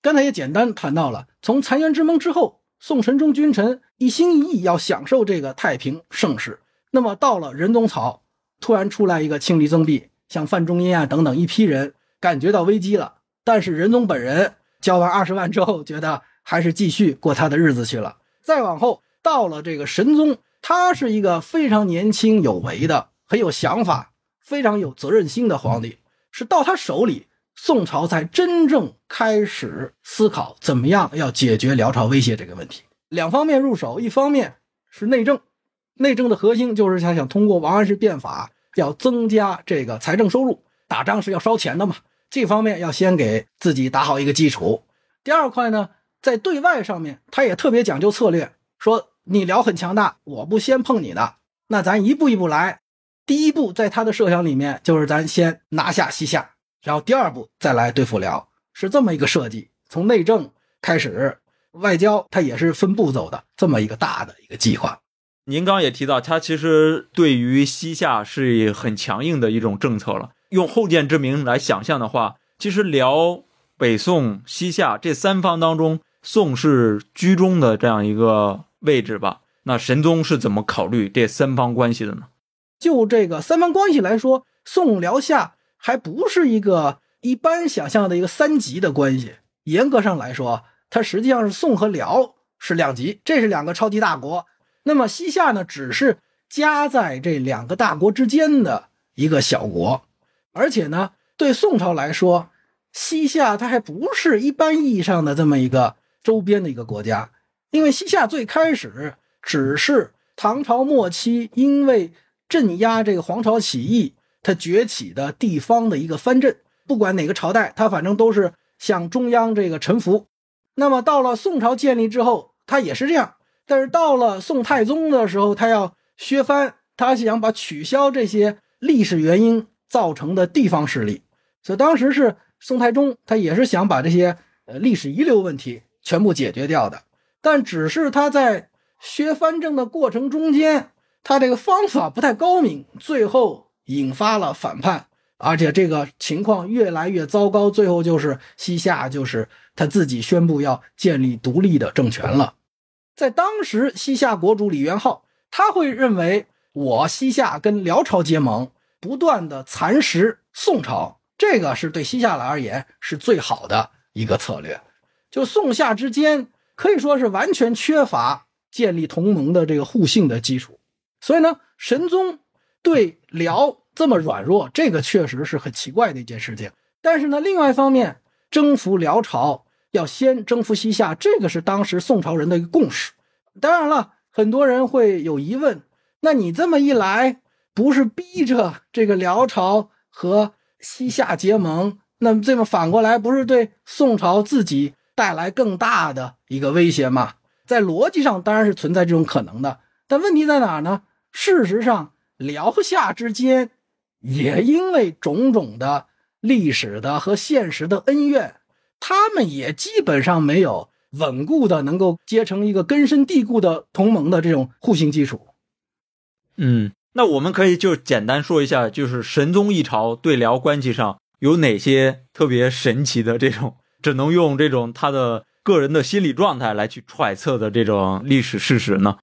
刚才也简单谈到了，从澶渊之盟之后，宋神宗君臣一心一意要享受这个太平盛世。那么到了仁宗朝，突然出来一个庆历增弼，像范仲淹啊等等一批人，感觉到危机了。但是仁宗本人交完二十万之后，觉得还是继续过他的日子去了。再往后。到了这个神宗，他是一个非常年轻有为的、很有想法、非常有责任心的皇帝。是到他手里，宋朝才真正开始思考怎么样要解决辽朝威胁这个问题。两方面入手，一方面是内政，内政的核心就是他想通过王安石变法，要增加这个财政收入。打仗是要烧钱的嘛，这方面要先给自己打好一个基础。第二块呢，在对外上面，他也特别讲究策略，说。你辽很强大，我不先碰你的，那咱一步一步来。第一步，在他的设想里面，就是咱先拿下西夏，然后第二步再来对付辽，是这么一个设计。从内政开始，外交它也是分步走的，这么一个大的一个计划。您刚也提到，他其实对于西夏是很强硬的一种政策了。用后见之明来想象的话，其实辽、北宋、西夏这三方当中，宋是居中的这样一个。位置吧，那神宗是怎么考虑这三方关系的呢？就这个三方关系来说，宋辽夏还不是一个一般想象的一个三级的关系。严格上来说，它实际上是宋和辽是两级，这是两个超级大国。那么西夏呢，只是夹在这两个大国之间的一个小国。而且呢，对宋朝来说，西夏它还不是一般意义上的这么一个周边的一个国家。因为西夏最开始只是唐朝末期，因为镇压这个黄巢起义，它崛起的地方的一个藩镇。不管哪个朝代，它反正都是向中央这个臣服。那么到了宋朝建立之后，它也是这样。但是到了宋太宗的时候，他要削藩，他想把取消这些历史原因造成的地方势力。所以当时是宋太宗，他也是想把这些呃历史遗留问题全部解决掉的。但只是他在削藩政的过程中间，他这个方法不太高明，最后引发了反叛，而且这个情况越来越糟糕，最后就是西夏就是他自己宣布要建立独立的政权了。在当时，西夏国主李元昊他会认为我西夏跟辽朝结盟，不断的蚕食宋朝，这个是对西夏来而言是最好的一个策略。就宋夏之间可以说是完全缺乏建立同盟的这个互信的基础，所以呢，神宗对辽这么软弱，这个确实是很奇怪的一件事情。但是呢，另外一方面，征服辽朝要先征服西夏，这个是当时宋朝人的一个共识。当然了，很多人会有疑问：那你这么一来，不是逼着这个辽朝和西夏结盟？那么这么反过来，不是对宋朝自己带来更大的一个威胁吗？在逻辑上当然是存在这种可能的，但问题在哪呢？事实上，辽夏之间也因为种种的历史的和现实的恩怨，他们也基本上没有稳固的能够结成一个根深蒂固的同盟的这种互信基础。嗯，那我们可以就简单说一下，就是神宗一朝对辽关系上有哪些特别神奇的这种，只能用这种他的个人的心理状态来去揣测的这种历史事实呢？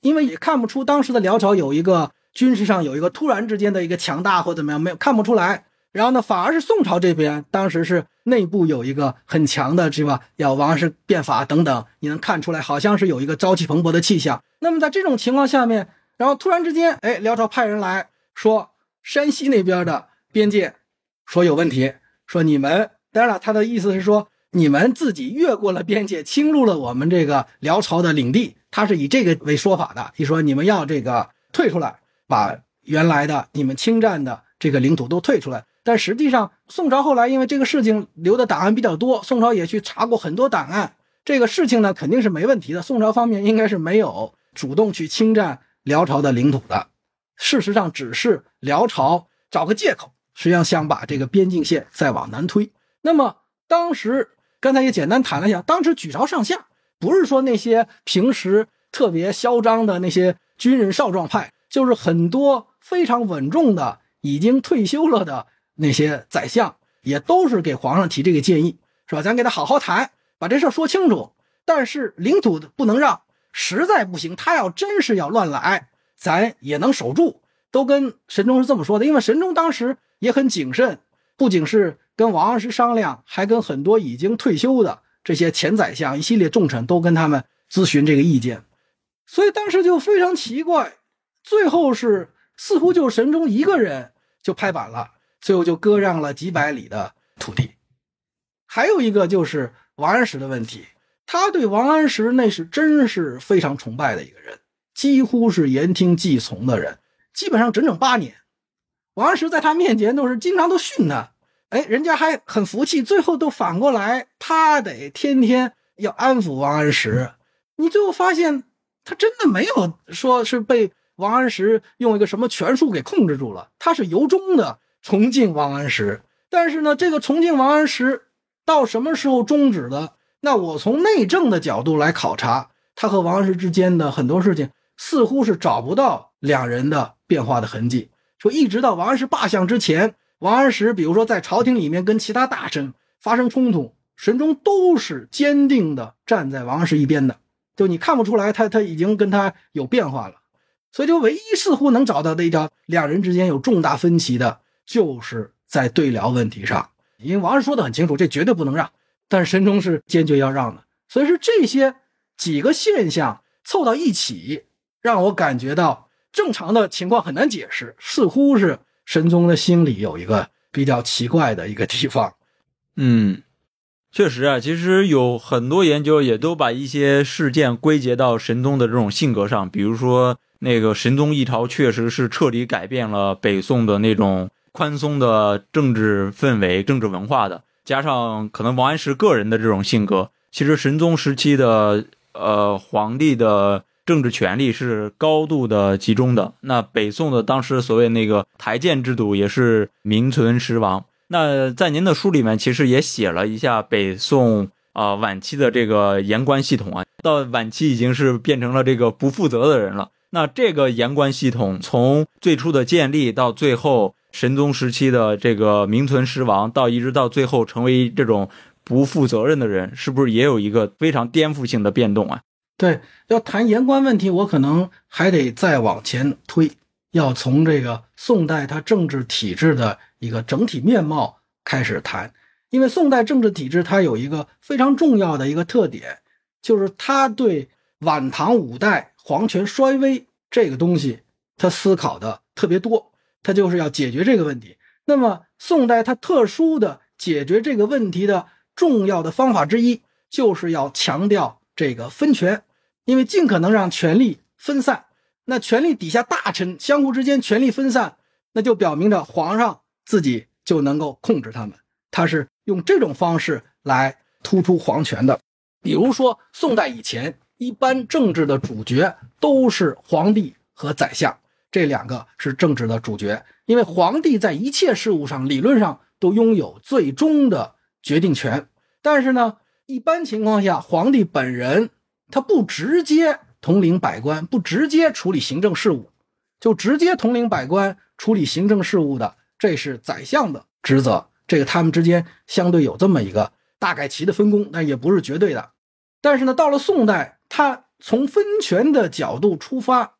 因为也看不出当时的辽朝有一个军事上有一个突然之间的一个强大或怎么样，没有看不出来。然后呢，反而是宋朝这边当时是内部有一个很强的，是吧？要王安石变法等等，你能看出来，好像是有一个朝气蓬勃的气象。那么在这种情况下面，然后突然之间，哎，辽朝派人来说山西那边的边界说有问题，说你们，当然了，他的意思是说你们自己越过了边界，侵入了我们这个辽朝的领地，他是以这个为说法的。一说你们要这个退出来，把原来的你们侵占的这个领土都退出来。但实际上，宋朝后来因为这个事情留的档案比较多，宋朝也去查过很多档案，这个事情呢肯定是没问题的。宋朝方面应该是没有主动去侵占辽朝的领土的，事实上只是辽朝找个借口，实际上想把这个边境线再往南推。那么当时刚才也简单谈了一下，当时举朝上下不是说那些平时特别嚣张的那些军人少壮派，就是很多非常稳重的已经退休了的。那些宰相也都是给皇上提这个建议，是吧？咱给他好好谈，把这事儿说清楚。但是领土不能让，实在不行，他要真是要乱来，咱也能守住。都跟神宗是这么说的，因为神宗当时也很谨慎，不仅是跟王安石商量，还跟很多已经退休的这些前宰相一系列重臣都跟他们咨询这个意见。所以当时就非常奇怪，最后是似乎就神宗一个人就拍板了。最后就割让了几百里的土地，还有一个就是王安石的问题，他对王安石那是真是非常崇拜的一个人，几乎是言听计从的人，基本上整整八年，王安石在他面前都是经常都训他，哎，人家还很服气，最后都反过来他得天天要安抚王安石，你最后发现他真的没有说是被王安石用一个什么权术给控制住了，他是由衷的。崇敬王安石，但是呢，这个崇敬王安石到什么时候终止的？那我从内政的角度来考察，他和王安石之间的很多事情，似乎是找不到两人的变化的痕迹。说一直到王安石罢相之前，王安石比如说在朝廷里面跟其他大臣发生冲突，神宗都是坚定的站在王安石一边的，就你看不出来他他已经跟他有变化了。所以就唯一似乎能找到的一条两人之间有重大分歧的。就是在对辽问题上，因为王安石说的很清楚，这绝对不能让，但是神宗是坚决要让的，所以说这些几个现象凑到一起，让我感觉到正常的情况很难解释，似乎是神宗的心里有一个比较奇怪的一个地方。嗯，确实啊，其实有很多研究也都把一些事件归结到神宗的这种性格上，比如说那个神宗一朝确实是彻底改变了北宋的那种。宽松的政治氛围、政治文化的，加上可能王安石个人的这种性格，其实神宗时期的呃皇帝的政治权力是高度的集中的。那北宋的当时所谓那个台谏制度也是名存实亡。那在您的书里面，其实也写了一下北宋啊晚期的这个言官系统啊，到晚期已经是变成了这个不负责的人了。那这个言官系统从最初的建立到最后。神宗时期的这个名存实亡，到一直到最后成为这种不负责任的人，是不是也有一个非常颠覆性的变动啊？对，要谈言官问题，我可能还得再往前推，要从这个宋代它政治体制的一个整体面貌开始谈，因为宋代政治体制它有一个非常重要的一个特点，就是它对晚唐五代皇权衰微这个东西，它思考的特别多，他就是要解决这个问题。那么宋代他特殊的解决这个问题的重要的方法之一，就是要强调这个分权，因为尽可能让权力分散。那权力底下大臣相互之间权力分散，那就表明着皇上自己就能够控制他们。他是用这种方式来突出皇权的。比如说，宋代以前，一般政治的主角都是皇帝和宰相，这两个是政治的主角。因为皇帝在一切事务上理论上都拥有最终的决定权。但是呢，一般情况下，皇帝本人他不直接。统领百官不直接处理行政事务，就直接统领百官处理行政事务的，这是宰相的职责。这个他们之间相对有这么一个大概齐的分工，但也不是绝对的。但是呢，到了宋代，他从分权的角度出发，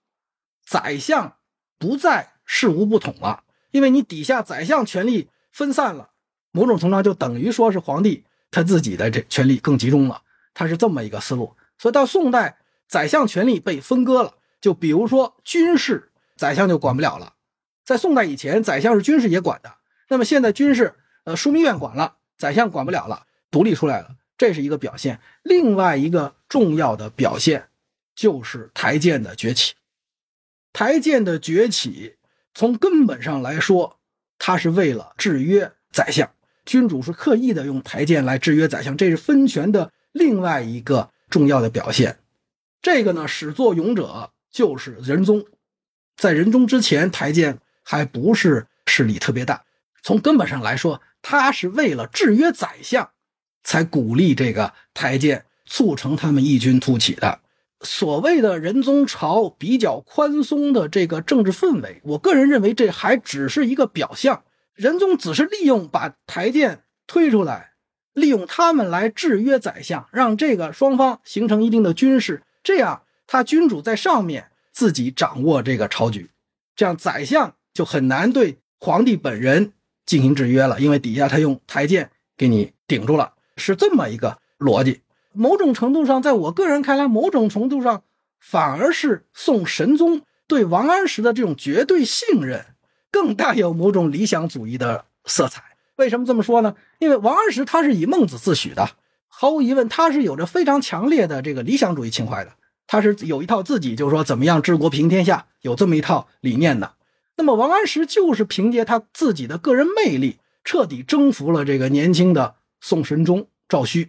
宰相不再事无不统了，因为你底下宰相权力分散了，某种程度上就等于说是皇帝他自己的这权力更集中了。他是这么一个思路。所以到宋代。宰相权力被分割了，就比如说军事，宰相就管不了了。在宋代以前，宰相是军事也管的。那么现在军事，呃，枢密院管了，宰相管不了了，独立出来了，这是一个表现。另外一个重要的表现就是台谏的崛起。台谏的崛起，从根本上来说，它是为了制约宰相。君主是刻意的用台谏来制约宰相，这是分权的另外一个重要的表现。这个呢，始作俑者就是仁宗，在仁宗之前，台谏还不是势力特别大。从根本上来说，他是为了制约宰相，才鼓励这个台谏，促成他们异军突起的。所谓的仁宗朝比较宽松的这个政治氛围，我个人认为这还只是一个表象。仁宗只是利用把台谏推出来，利用他们来制约宰相，让这个双方形成一定的军事。这样，他君主在上面自己掌握这个朝局，这样宰相就很难对皇帝本人进行制约了，因为底下他用台谏给你顶住了，是这么一个逻辑。某种程度上，在我个人看来，某种程度上反而是宋神宗对王安石的这种绝对信任，更带有某种理想主义的色彩。为什么这么说呢？因为王安石他是以孟子自诩的。毫无疑问，他是有着非常强烈的这个理想主义情怀的。他是有一套自己，就是说怎么样治国平天下，有这么一套理念的。那么王安石就是凭借他自己的个人魅力，彻底征服了这个年轻的宋神宗赵顼。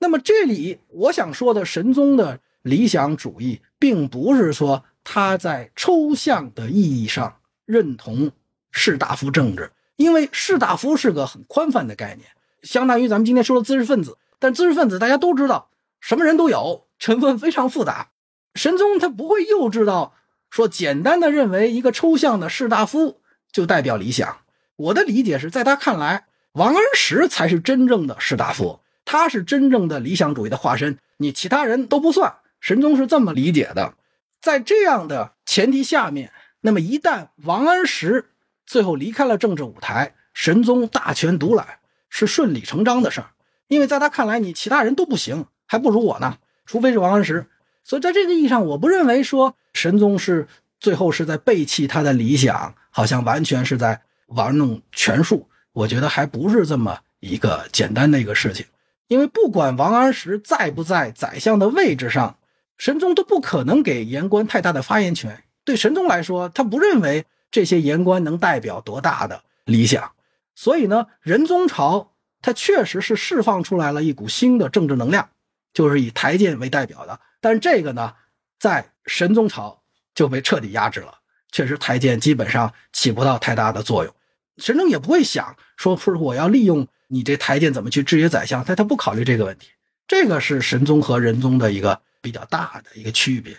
那么这里我想说的神宗的理想主义，并不是说他在抽象的意义上认同士大夫政治，因为士大夫是个很宽泛的概念，相当于咱们今天说的知识分子。但知识分子大家都知道，什么人都有，成分非常复杂。神宗他不会幼稚到说简单的认为一个抽象的士大夫就代表理想。我的理解是在他看来，王安石才是真正的士大夫，他是真正的理想主义的化身，你其他人都不算。神宗是这么理解的。在这样的前提下面，那么一旦王安石最后离开了政治舞台，神宗大权独揽是顺理成章的事儿。因为在他看来，你其他人都不行，还不如我呢。除非是王安石。所以在这个意义上，我不认为说神宗是最后是在背弃他的理想，好像完全是在玩弄权术。我觉得还不是这么一个简单的一个事情。因为不管王安石在不在宰相的位置上，神宗都不可能给言官太大的发言权。对神宗来说，他不认为这些言官能代表多大的理想。所以呢，仁宗朝。他确实是释放出来了一股新的政治能量，就是以台谏为代表的。但这个呢，在神宗朝就被彻底压制了。确实，台谏基本上起不到太大的作用。神宗也不会想说，说我要利用你这台谏怎么去制约宰相，他他不考虑这个问题。这个是神宗和仁宗的一个比较大的一个区别。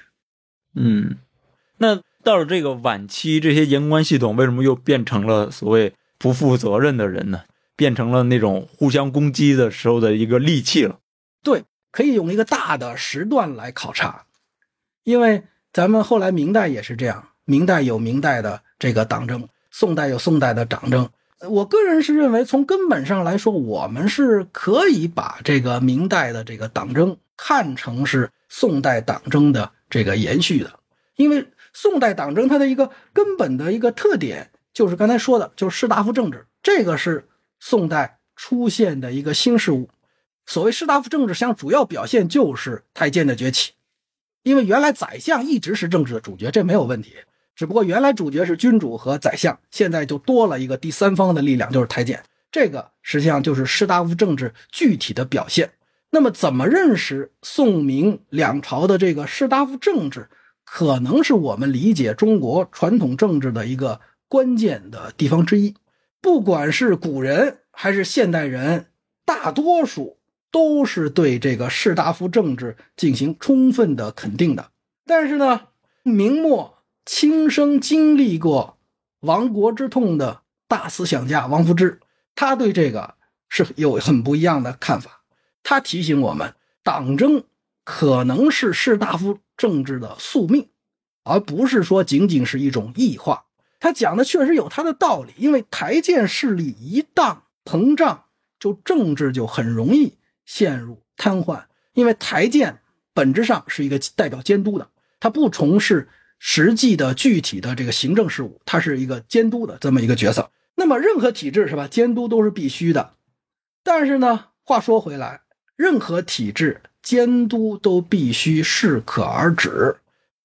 嗯，那到了这个晚期，这些言官系统为什么又变成了所谓不负责任的人呢？变成了那种互相攻击的时候的一个利器了。对，可以用一个大的时段来考察，因为咱们后来明代也是这样。明代有明代的这个党争，宋代有宋代的党争。我个人是认为，从根本上来说，我们是可以把这个明代的这个党争看成是宋代党争的这个延续的，因为宋代党争它的一个根本的一个特点就是刚才说的，就是士大夫政治，这个是宋代出现的一个新事物。所谓士大夫政治，想主要表现就是太监的崛起，因为原来宰相一直是政治的主角，这没有问题。只不过原来主角是君主和宰相，现在就多了一个第三方的力量，就是太监。这个实际上就是士大夫政治具体的表现。那么，怎么认识宋明两朝的这个士大夫政治，可能是我们理解中国传统政治的一个关键的地方之一。不管是古人还是现代人，大多数都是对这个士大夫政治进行充分的肯定的。但是呢，明末。亲身经历过亡国之痛的大思想家王夫之，他对这个是有很不一样的看法。他提醒我们，党争可能是士大夫政治的宿命，而不是说仅仅是一种异化。他讲的确实有他的道理，因为台谏势力一旦膨胀，就政治就很容易陷入瘫痪。因为台谏本质上是一个代表监督的，他不从事。实际的具体的这个行政事务，它是一个监督的这么一个角色。那么任何体制是吧？监督都是必须的。但是呢，话说回来，任何体制监督都必须适可而止，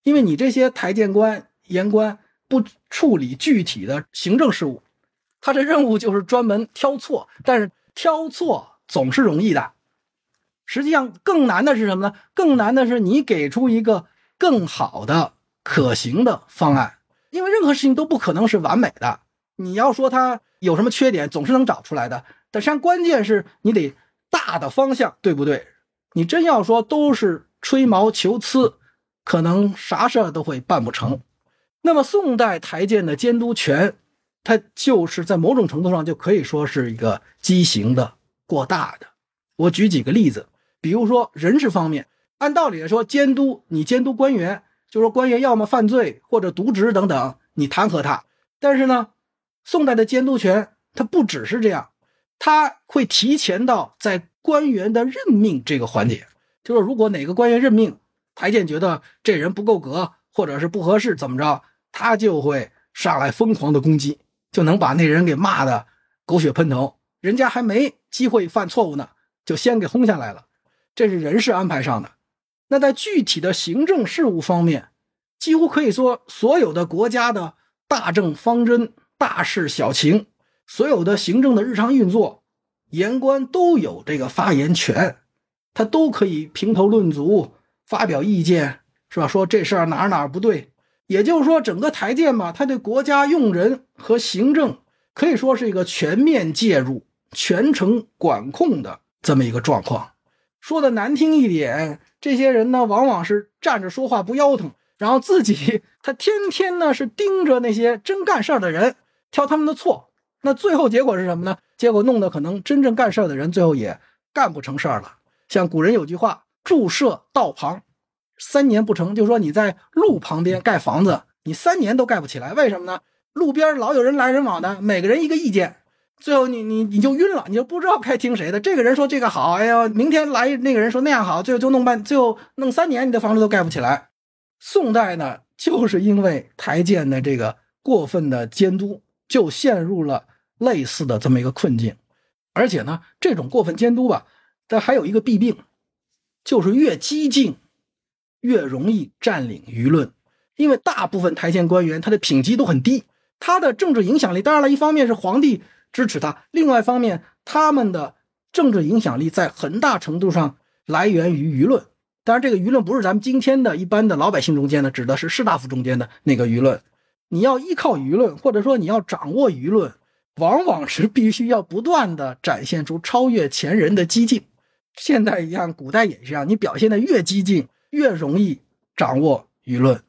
因为你这些台谏官、言官不处理具体的行政事务，他的任务就是专门挑错。但是挑错总是容易的，实际上更难的是什么呢？更难的是你给出一个更好的。可行的方案，因为任何事情都不可能是完美的。你要说它有什么缺点，总是能找出来的。但实际上，关键是你得大的方向对不对？你真要说都是吹毛求疵，可能啥事儿都会办不成。那么，宋代台谏的监督权，它就是在某种程度上就可以说是一个畸形的、过大的。我举几个例子，比如说人事方面，按道理来说，监督你监督官员。就说官员要么犯罪或者渎职等等，你弹劾他。但是呢，宋代的监督权它不只是这样，他会提前到在官员的任命这个环节。就说如果哪个官员任命，台谏觉得这人不够格或者是不合适，怎么着，他就会上来疯狂的攻击，就能把那人给骂的狗血喷头。人家还没机会犯错误呢，就先给轰下来了。这是人事安排上的。那在具体的行政事务方面，几乎可以说，所有的国家的大政方针、大事小情，所有的行政的日常运作，言官都有这个发言权，他都可以评头论足，发表意见，是吧？说这事儿哪儿哪儿不对，也就是说，整个台谏嘛，他对国家用人和行政可以说是一个全面介入、全程管控的这么一个状况。说的难听一点。这些人呢，往往是站着说话不腰疼，然后自己他天天呢是盯着那些真干事儿的人，挑他们的错。那最后结果是什么呢？结果弄得可能真正干事儿的人最后也干不成事儿了。像古人有句话：“筑舍道旁，三年不成。”就说你在路旁边盖房子，你三年都盖不起来。为什么呢？路边老有人来人往的，每个人一个意见。最后你你你就晕了，你就不知道该听谁的。这个人说这个好，哎呀，明天来那个人说那样好，最后就弄半，最后弄三年，你的房子都盖不起来。宋代呢，就是因为台谏的这个过分的监督，就陷入了类似的这么一个困境。而且呢，这种过分监督吧，它还有一个弊病，就是越激进，越容易占领舆论。因为大部分台谏官员他的品级都很低，他的政治影响力，当然了，一方面是皇帝。支持他。另外一方面，他们的政治影响力在很大程度上来源于舆论。当然，这个舆论不是咱们今天的一般的老百姓中间的，指的是士大夫中间的那个舆论。你要依靠舆论，或者说你要掌握舆论，往往是必须要不断的展现出超越前人的激进。现在一样，古代也是一样。你表现的越激进，越容易掌握舆论。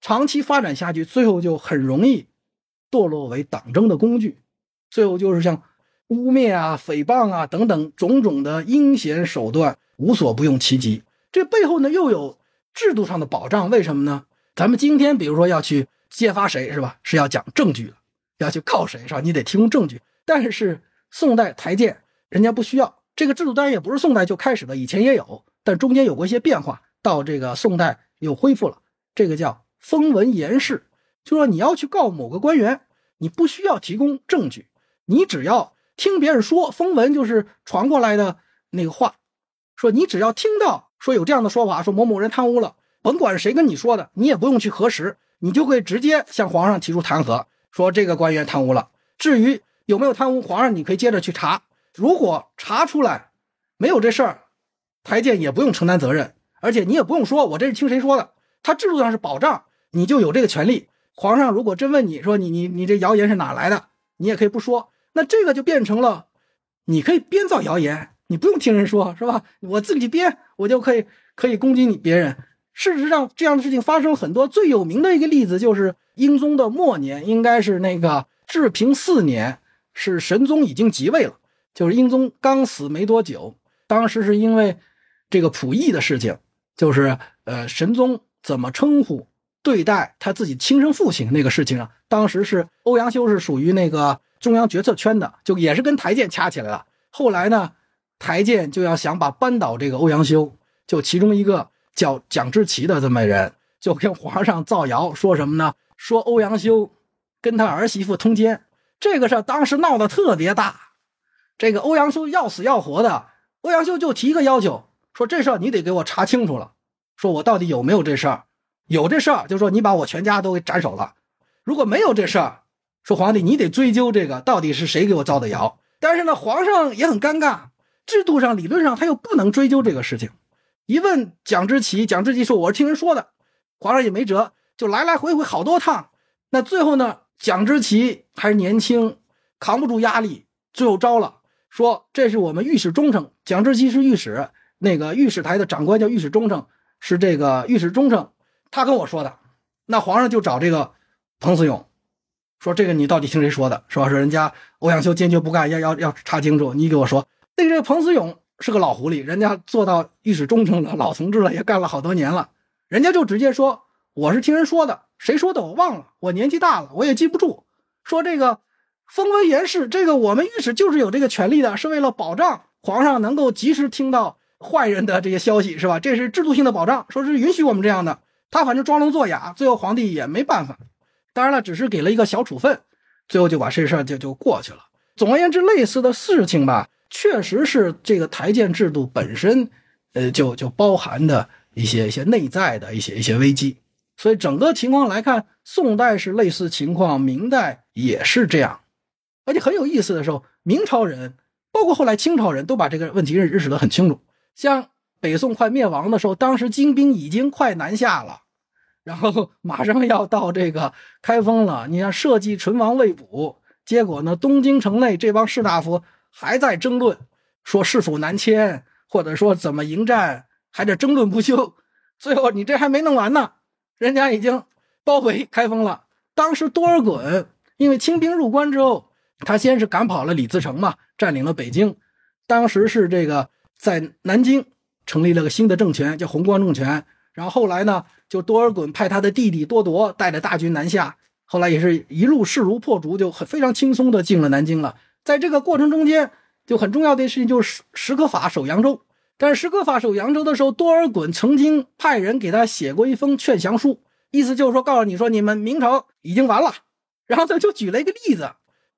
长期发展下去，最后就很容易堕落为党争的工具。最后就是像污蔑啊、诽谤啊等等种种的阴险手段，无所不用其极。这背后呢又有制度上的保障，为什么呢？咱们今天比如说要去揭发谁是吧？是要讲证据的，要去告谁是吧？你得提供证据。但是宋代台谏人家不需要这个制度，当然也不是宋代就开始的，以前也有，但中间有过一些变化，到这个宋代又恢复了。这个叫封文言事，就说你要去告某个官员，你不需要提供证据，你只要听别人说，风文就是传过来的那个话，说你只要听到说有这样的说法，说某某人贪污了，甭管谁跟你说的，你也不用去核实，你就会直接向皇上提出弹劾，说这个官员贪污了。至于有没有贪污，皇上你可以接着去查，如果查出来没有这事儿，台谏也不用承担责任，而且你也不用说我这是听谁说的。他制度上是保障，你就有这个权利。皇上如果真问你说你你你这谣言是哪来的，你也可以不说。那这个就变成了，你可以编造谣言，你不用听人说，是吧？我自己编，我就可以可以攻击你别人。事实上，这样的事情发生很多。最有名的一个例子就是英宗的末年，应该是那个治平四年，是神宗已经即位了，就是英宗刚死没多久。当时是因为这个溥仪的事情，就是呃神宗。怎么称呼对待他自己亲生父亲那个事情啊？当时是欧阳修是属于那个中央决策圈的，就也是跟台谏掐起来了。后来呢，台谏就要想把扳倒这个欧阳修，就其中一个叫蒋之奇的这么人，就跟皇上造谣说什么呢？说欧阳修跟他儿媳妇通奸，这个事儿当时闹得特别大。这个欧阳修要死要活的，欧阳修就提一个要求，说这事儿你得给我查清楚了。说我到底有没有这事儿？有这事儿，就说你把我全家都给斩首了。如果没有这事儿，说皇帝你得追究这个到底是谁给我造的谣。但是呢，皇上也很尴尬，制度上理论上他又不能追究这个事情。一问蒋之奇，蒋之奇说我是听人说的，皇上也没辙，就来来回回好多趟。那最后呢，蒋之奇还是年轻，扛不住压力，最后招了，说这是我们御史中丞，蒋之奇是御史，那个御史台的长官叫御史中丞。是这个御史中丞，他跟我说的。那皇上就找这个彭思勇，说这个你到底听谁说的？是吧？说人家欧阳修坚决不干，要要要查清楚。你给我说，那个这个彭思勇是个老狐狸，人家做到御史中丞了，老同志了，也干了好多年了。人家就直接说我是听人说的，谁说的我忘了，我年纪大了，我也记不住。说这个封文言事，这个我们御史就是有这个权利的，是为了保障皇上能够及时听到。坏人的这些消息是吧？这是制度性的保障，说是允许我们这样的。他反正装聋作哑，最后皇帝也没办法。当然了，只是给了一个小处分，最后就把这事儿就就过去了。总而言之，类似的事情吧，确实是这个台谏制度本身，呃，就就包含的一些一些内在的一些一些危机。所以整个情况来看，宋代是类似情况，明代也是这样。而且很有意思的时候，明朝人，包括后来清朝人都把这个问题认认识得很清楚。像北宋快灭亡的时候，当时金兵已经快南下了，然后马上要到这个开封了。你看，社稷存亡未卜，结果呢，东京城内这帮士大夫还在争论，说是否南迁，或者说怎么迎战，还得争论不休。最后你这还没弄完呢，人家已经包围开封了。当时多尔衮因为清兵入关之后，他先是赶跑了李自成嘛，占领了北京。当时是这个。在南京成立了个新的政权，叫弘光政权。然后后来呢，就多尔衮派他的弟弟多铎带着大军南下，后来也是一路势如破竹，就很非常轻松的进了南京了。在这个过程中间，就很重要的事情就是石石可法守扬州。但是石可法守扬州的时候，多尔衮曾经派人给他写过一封劝降书，意思就是说告诉你说你们明朝已经完了。然后他就举了一个例子：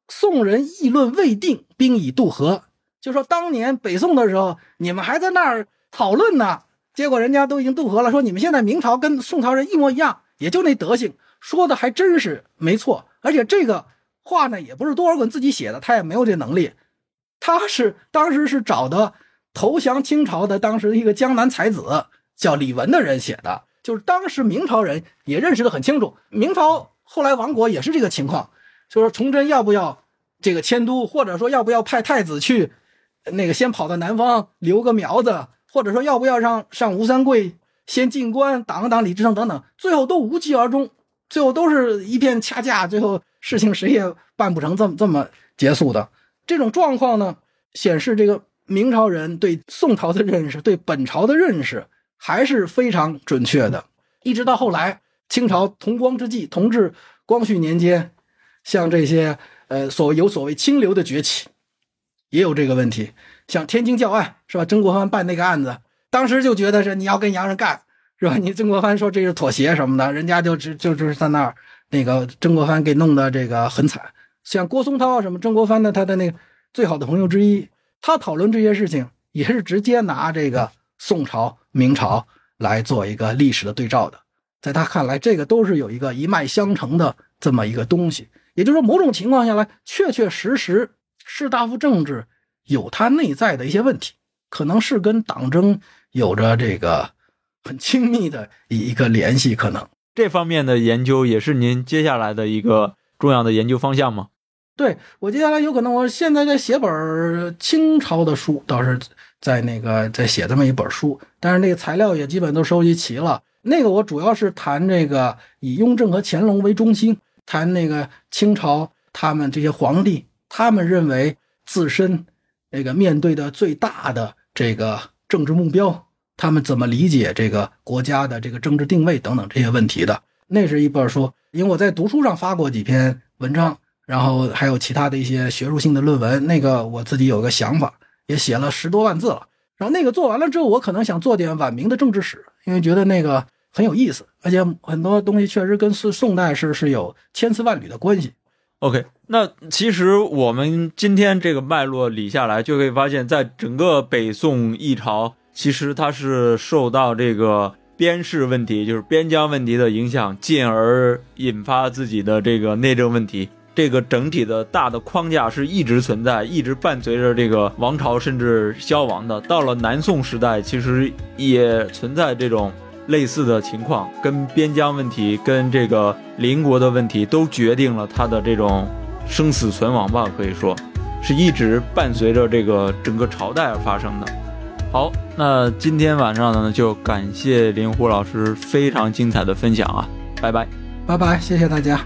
宋人议论未定，兵已渡河。就说当年北宋的时候，你们还在那儿讨论呢，结果人家都已经渡河了。说你们现在明朝跟宋朝人一模一样，也就那德行，说的还真是没错。而且这个话呢，也不是多尔衮自己写的，他也没有这能力，他是当时是找的投降清朝的当时一个江南才子叫李文的人写的，就是当时明朝人也认识的很清楚。明朝后来亡国也是这个情况，就说崇祯要不要这个迁都，或者说要不要派太子去。那个先跑到南方留个苗子，或者说要不要让上吴三桂先进关挡挡李自成等等，最后都无疾而终，最后都是一片掐架，最后事情谁也办不成，这么这么结束的这种状况呢，显示这个明朝人对宋朝的认识，对本朝的认识还是非常准确的。一直到后来清朝同光之际，同治、光绪年间，像这些呃所有所谓清流的崛起，也有这个问题。像天津教案是吧？曾国藩办那个案子，当时就觉得是你要跟洋人干是吧？你曾国藩说这是妥协什么的，人家就只就就是在那儿那个曾国藩给弄得这个很惨。像郭松涛什么曾国藩的他的那个最好的朋友之一，他讨论这些事情也是直接拿这个宋朝、明朝来做一个历史的对照的。在他看来，这个都是有一个一脉相承的这么一个东西。也就是说，某种情况下来，确确实实士大夫政治有它内在的一些问题，可能是跟党争有着这个很亲密的一个联系。可能这方面的研究也是您接下来的一个重要的研究方向吗？对我接下来有可能，我现在在写本清朝的书，倒是在那个在写这么一本书，但是那个材料也基本都收集齐了。那个我主要是谈这个以雍正和乾隆为中心，谈那个清朝他们这些皇帝，他们认为自身那个面对的最大的这个政治目标，他们怎么理解这个国家的这个政治定位等等这些问题的。那是一本书，因为我在读书上发过几篇文章，然后还有其他的一些学术性的论文。那个我自己有个想法，也写了十多万字了。然后那个做完了之后，我可能想做点晚明的政治史，因为觉得那个。很有意思，而且很多东西确实跟宋宋代是是有千丝万缕的关系。OK，那其实我们今天这个脉络理下来，就可以发现，在整个北宋一朝，其实它是受到这个边事问题，就是边疆问题的影响，进而引发自己的这个内政问题。这个整体的大的框架是一直存在，一直伴随着这个王朝甚至消亡的。到了南宋时代，其实也存在这种。类似的情况，跟边疆问题、跟这个邻国的问题，都决定了他的这种生死存亡吧。可以说，是一直伴随着这个整个朝代而发生的。好，那今天晚上呢，就感谢林虎老师非常精彩的分享啊！拜拜，拜拜，谢谢大家。